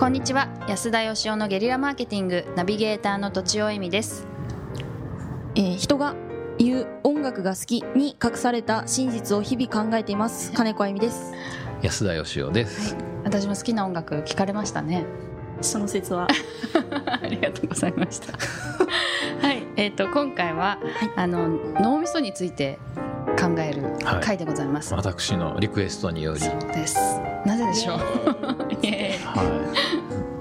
こんにちは。安田義雄のゲリラマーケティングナビゲーターの土地尾恵美です。えー人が言う音楽が好きに隠された真実を日々考えています金子あゆみです。安田義雄です、私も好きな音楽聞かれましたね。その説は？ありがとうございました。はい。えっ、と今回は、あの脳みそについて考えるはい。回でございます、私のリクエストにより、そうです。なぜでしょう？は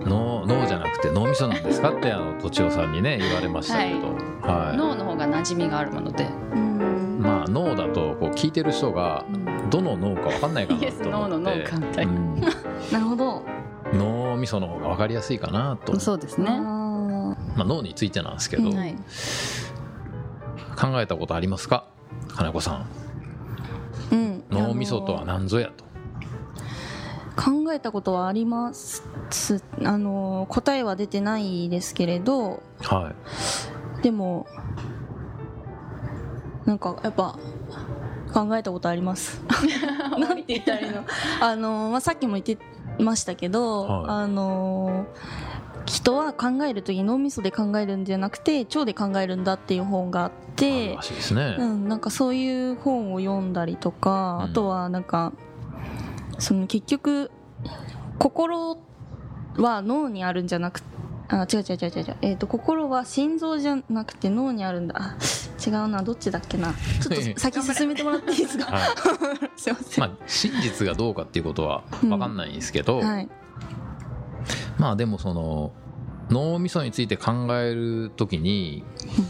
い、脳脳じゃなくて脳みそなんですかってあのとちおさんにね言われましたけど、はい。脳の方が馴染みがあるもので、うん。まあ脳だとこう聞いてる人がどの脳か分かんないかなと思って。ノーの脳かみたいな。うん。なるほど。脳みその方が分かりやすいかなと、そうですね、まあ、脳についてなんですけど、うんはい、考えたことありますか？金子さん。うん。脳みそとは何ぞやと。考えたことはあります。あの答えは出てないですけれど。はでもなんかやっぱ考えたことあります。なんて言ったらいいの。あの、まあ、さっきも言ってましたけど、はい。あの人は考える時脳みそで考えるんじゃなくて腸で考えるんだっていう本があってるらしいですね、うん、なんかそういう本を読んだりとか、うん。あとはなんかその結局心は脳にあるんじゃなくあ違う違う違う違うえー、と心は心臓じゃなくて脳にあるんだ。あ違うなどっちだっけな。ちょっと先進めてもらっていいですか？はい。すいません、まあ、真実がどうかっていうことは分かんないんですけど、はいまあでもその脳みそについて考えるときに、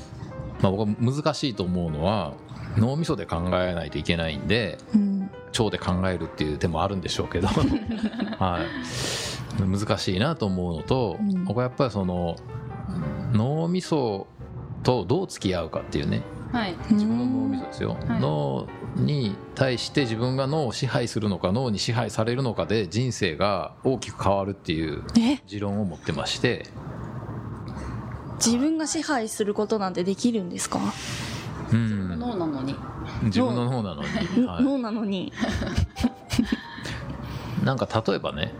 まあ、僕は難しいと思うのは脳みそで考えないといけないんでうん。腸で考えるっていう手もあるんでしょうけど、はい、難しいなと思うのと、うん。僕はやっぱりその脳みそとどう付き合うかっていうねはい。自分の脳みそですよ、はい脳に対して自分が脳を支配するのか脳に支配されるのかで人生が大きく変わるっていうえ？持論を持ってまして。自分が支配することなんてできるんですか、うん。脳なのに。自分の脳なのに、は脳なのに、い、なんか例えばね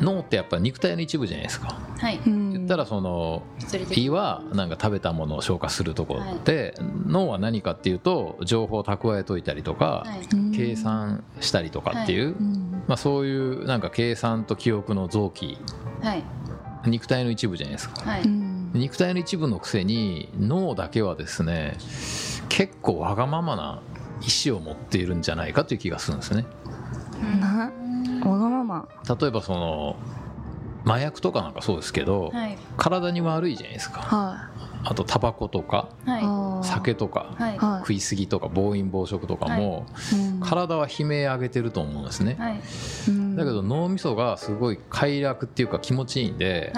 脳ってやっぱ肉体の一部じゃないですかはい。うん、言ったらその胃はなんか食べたものを消化するところで、脳は何かっていうと情報を蓄えといたりとか、はい。うん計算したりとかっていう、うんまあ、そういうなんか計算と記憶の臓器。はい。肉体の一部じゃないですか。肉体の一部のくせに脳だけはですね結構わがままな意思を持っているんじゃないかという気がするんですね。なわがまま。例えばその麻薬とかなんかそうですけど、はい。体に悪いじゃないですか。はあとタバコとかいはあー酒とか、食い過ぎとか暴飲暴食とかも、体は悲鳴上げてると思うんですね、だけど脳みそがすごい快楽っていうか気持ちいいんで、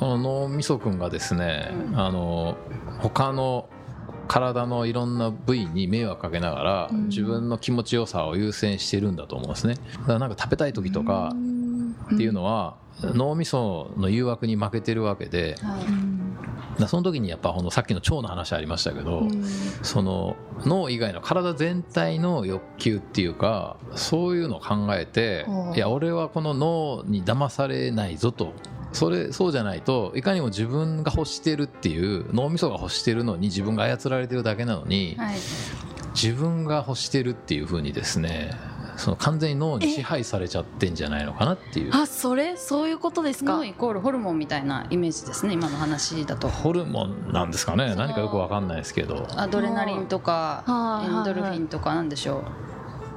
この脳みそくんがですね、うん。あの他の体のいろんな部位に迷惑かけながら、うん。自分の気持ちよさを優先してるんだと思うんですね。だからなんか食べたい時とかっていうのは、脳みその誘惑に負けてるわけでその時にやっぱほんとさっきの腸の話ありましたけど、うん。その脳以外の体全体の欲求っていうかそういうのを考えていや俺はこの脳に騙されないぞと。それそうじゃないといかにも自分が欲してるっていう脳みそが欲してるのに自分が操られてるだけなのにはい。自分が欲してるっていう風にですねその完全に脳に支配されちゃってんじゃないのかなっていう。あそれ？そういうことですか？脳イコールホルモンみたいなイメージですね今の話だと。ホルモンなんですかね？何かよくわかんないですけど。アドレナリンとかはいエンドルフィンとかなんでしょう？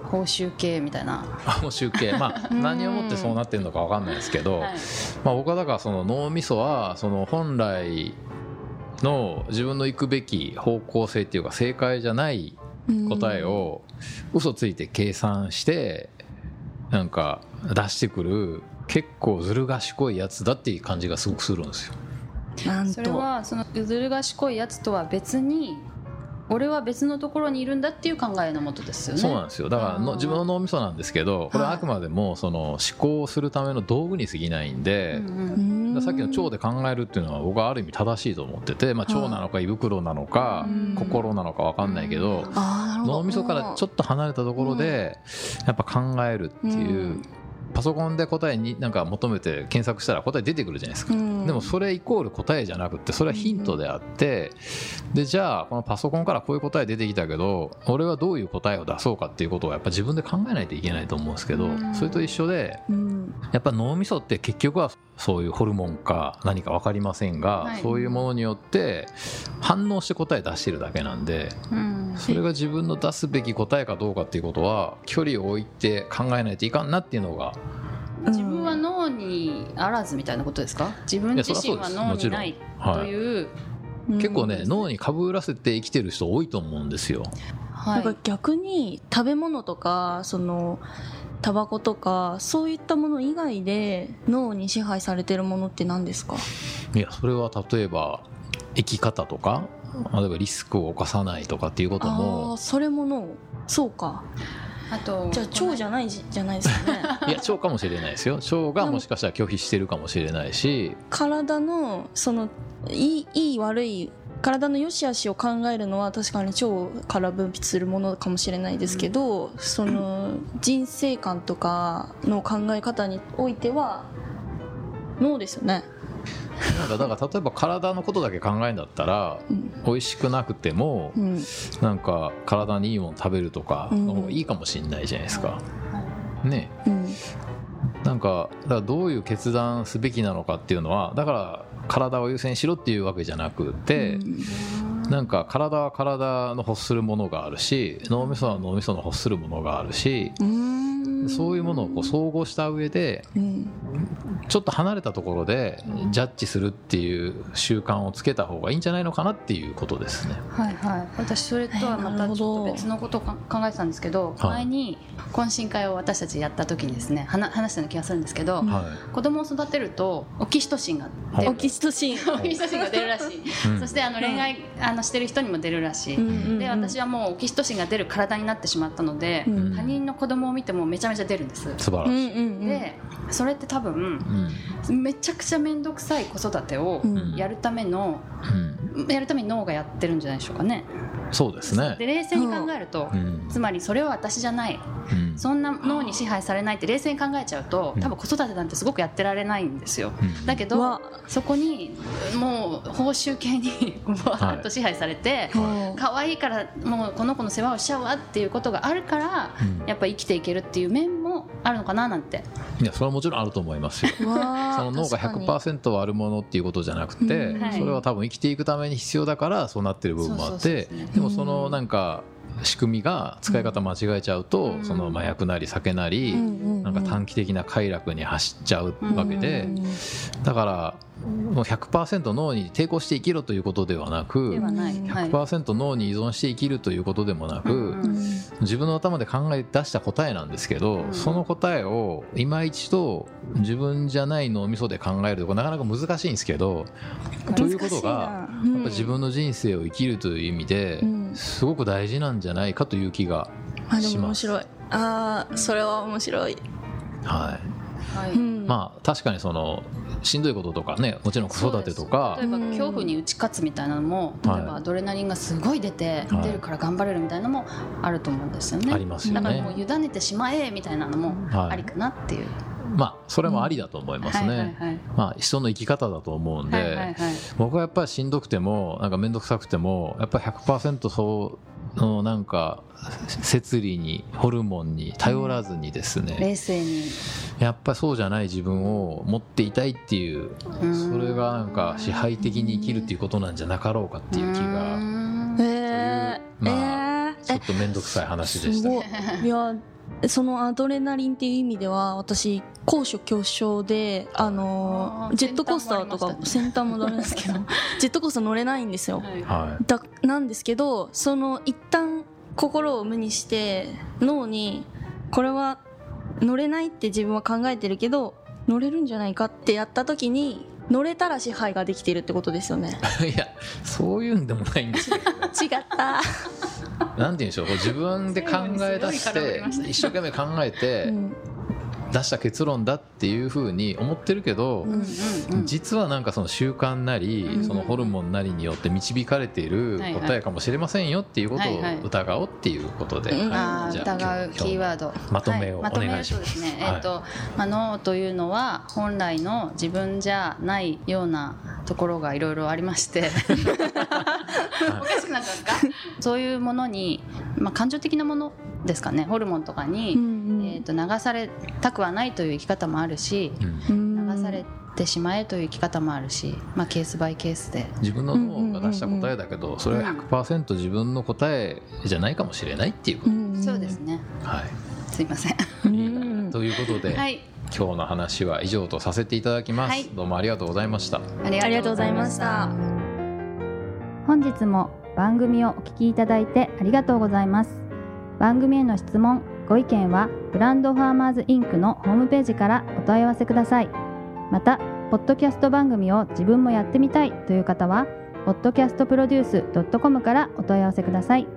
報酬系みたいな。あもう集計まあ うん。何をもってそうなってるのかわかんないですけど、はい。まあ、僕はだからその脳みそはその本来の自分の行くべき方向性っていうか正解じゃない答えを嘘ついて計算してなんか出してくる結構ずる賢いやつだっていう感じがすごくするんですよ。なんそれとはそのずる賢いやつとは別に俺は別のところにいるんだっていう考えのもとですよね。そうなんですよ。だからの自分の脳みそなんですけどこれはあくまでもその思考をするための道具に過ぎないんで、うんううんさっきの腸で考えるっていうのは僕はある意味正しいと思ってて、まあ、腸なのか胃袋なのかうん。心なのか分かんないけど脳みそからちょっと離れたところでやっぱ考えるっていうパソコンで答えになんか求めて検索したら答え出てくるじゃないですか、うん。でもそれイコール答えじゃなくってそれはヒントであってでじゃあこのパソコンからこういう答え出てきたけど俺はどういう答えを出そうかっていうことをやっぱ自分で考えないといけないと思うんですけどうん。それと一緒でうん。やっぱ脳みそって結局はそういうホルモンか何か分かりませんが、はい。そういうものによって反応して答え出してるだけなんでうん。それが自分の出すべき答えかどうかっていうことは距離を置いて考えないといかんなっていうのが自分は脳にあらずみたいなことですか？自分自身は脳にないという結構ね脳ににかぶらせて生きてる人多いと思うんですよ。はい。なんか逆に食べ物とかそのタバコとかそういったもの以外で脳に支配されてるものって何ですか？いやそれは例えば生き方とか例えばリスクを犯さないとかっていうことああもーそれも脳？そうか。あとじゃあ腸じゃないじじゃないですよね。いや腸かもしれないですよ。腸がもしかしたら拒否してるかもしれないし。体のそのいいいい悪い体の良し悪しを考えるのは確かに腸から分泌するものかもしれないですけど、その人生観とかの考え方においては脳ですよね、なんかだから例えば体のことだけ考えるんだったらうん。美味しくなくてもうん。なんか体にいいもの食べるとかの方がいいかもしれないじゃないですか。ね。うんなんかだからどういう決断すべきなのかっていうのはだから体を優先しろっていうわけじゃなくて、なんか体は体の欲するものがあるし脳みそは脳みその欲するものがあるし、うんそういうものをこう総合した上でうん。ちょっと離れたところでジャッジするっていう習慣をつけた方がいいんじゃないのかなっていうことですね。はいはい、私それとはまたちょっと別のことをか考えてたんですけど、はい。前に懇親会を私たちやった時にですね話話したような気がするんですけど、うんは子供を育てるとオキシトシンが出る。オキシトシン。オキシトシンが出るらしい、うん。そしてあの恋愛あのしてる人にも出るらしい、で私はもうオキシトシンが出る体になってしまったので、うん。他人の子供を見てもめちゃめちゃ出るんです、素晴らしい。うんうんうん。でそれって多分うん。めちゃくちゃ面倒くさい子育てをうん。やるための、うんやるために脳がやってるんじゃないでしょうかね。そうですね。で。冷静に考えると、うん。つまりそれは私じゃない。うん。そんな脳に支配されないって冷静に考えちゃうとうん。多分子育てなんてすごくやってられないんですよ。うん。だけどわ。そこにもう報酬系にバーッと支配されてうん可愛いからもうこの子の世話をしちゃうわっていうことがあるからうん。やっぱ生きていけるっていう面もあるのかななんて。いやそれはもちろんあると思いますよ。その脳が確かに100%はあるものっていうことじゃなくて、うんはい。それは多分生きていくために必要だからそうなってる部分もあってでもそのなんか仕組みが使い方間違えちゃうと、うん。その麻薬なり酒なり、なんか短期的な快楽に走っちゃうわけで、だからもう100%脳に抵抗して生きろということではなくではない、うんはい100%脳に依存して生きるということでもなく、自分の頭で考え出した答えなんですけど、うん。その答えを今一度自分じゃない脳みそで考えるとこなかなか難しいんですけどということがやっぱ自分の人生を生きるという意味でうん。すごく大事なんじゃないかという気が、します。も面白い。ああそれは面白い、はいはい。うん。まあ確かにそのしんどいこととかねもちろん子育てとか。例えば恐怖に打ち勝つみたいなのも例はい。えばアドレナリンがすごい出てはい。出るから頑張れるみたいなのもあると思うんですよね。ありますよだからもうね。委ねてしまえみたいなのもはい。ありかなっていう、まあそれもありだと思いますね。はいまあ人の生き方だと思うんで、僕はやっぱりしんどくてもなんか面倒くさくてもやっぱり100%そうのなんか摂理にホルモンに頼らずにですね、冷静に。やっぱりそうじゃない自分を持っていたいっていううんそれがなんか支配的に生きるっていうことなんじゃなかろうかっていう気うがちょっと面倒くさい話でしたい。いやそのアドレナリンっていう意味では私高所恐怖症であのジェットコースターとか先端もダメですけど ジェットコースター乗れないんですよ。はい。はだなんですけどその一旦心を無にして脳にこれは乗れないって自分は考えてるけど乗れるんじゃないかってやった時に乗れたら支配ができてるってことですよね。い いやそういうんでもないんですよ。違った、なんて言うんでしょう。こう自分で考え出して一生懸命考えて、うん。出した結論だっていうふうに思ってるけど、実はなんかその習慣なり、うんそのホルモンなりによって導かれている答えかもしれませんよっていうことを疑おうっていうことで、うん。はい。あーじゃあ疑うキーワード。まとめをはい。まとめお願いします。そうですね、はい。えっ、と、まあ、脳というのは本来の自分じゃないようなところがいろいろありまして。おかしくなったんですか？そういうものに、まあ、感情的なものですかね。ホルモンとかに、えー、と流されたくはないという生き方もあるしうん。流されてしまえという生き方もあるし、まあ、ケースバイケースで。自分の脳が出した答えだけどそれは100%自分の答えじゃないかもしれないっていうこと、そうですね。はい。すいません。ということで、はい今日の話は以上とさせていただきます、はい。どうもありがとうございました。ありがとうございました。本日も番組をお聞きいただいてありがとうございます。番組への質問ご意見はブランドファーマーズインクのホームページからお問い合わせください。またポッドキャスト番組を自分もやってみたいという方は podcastproduce.com からお問い合わせください。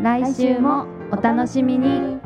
来週もお楽しみに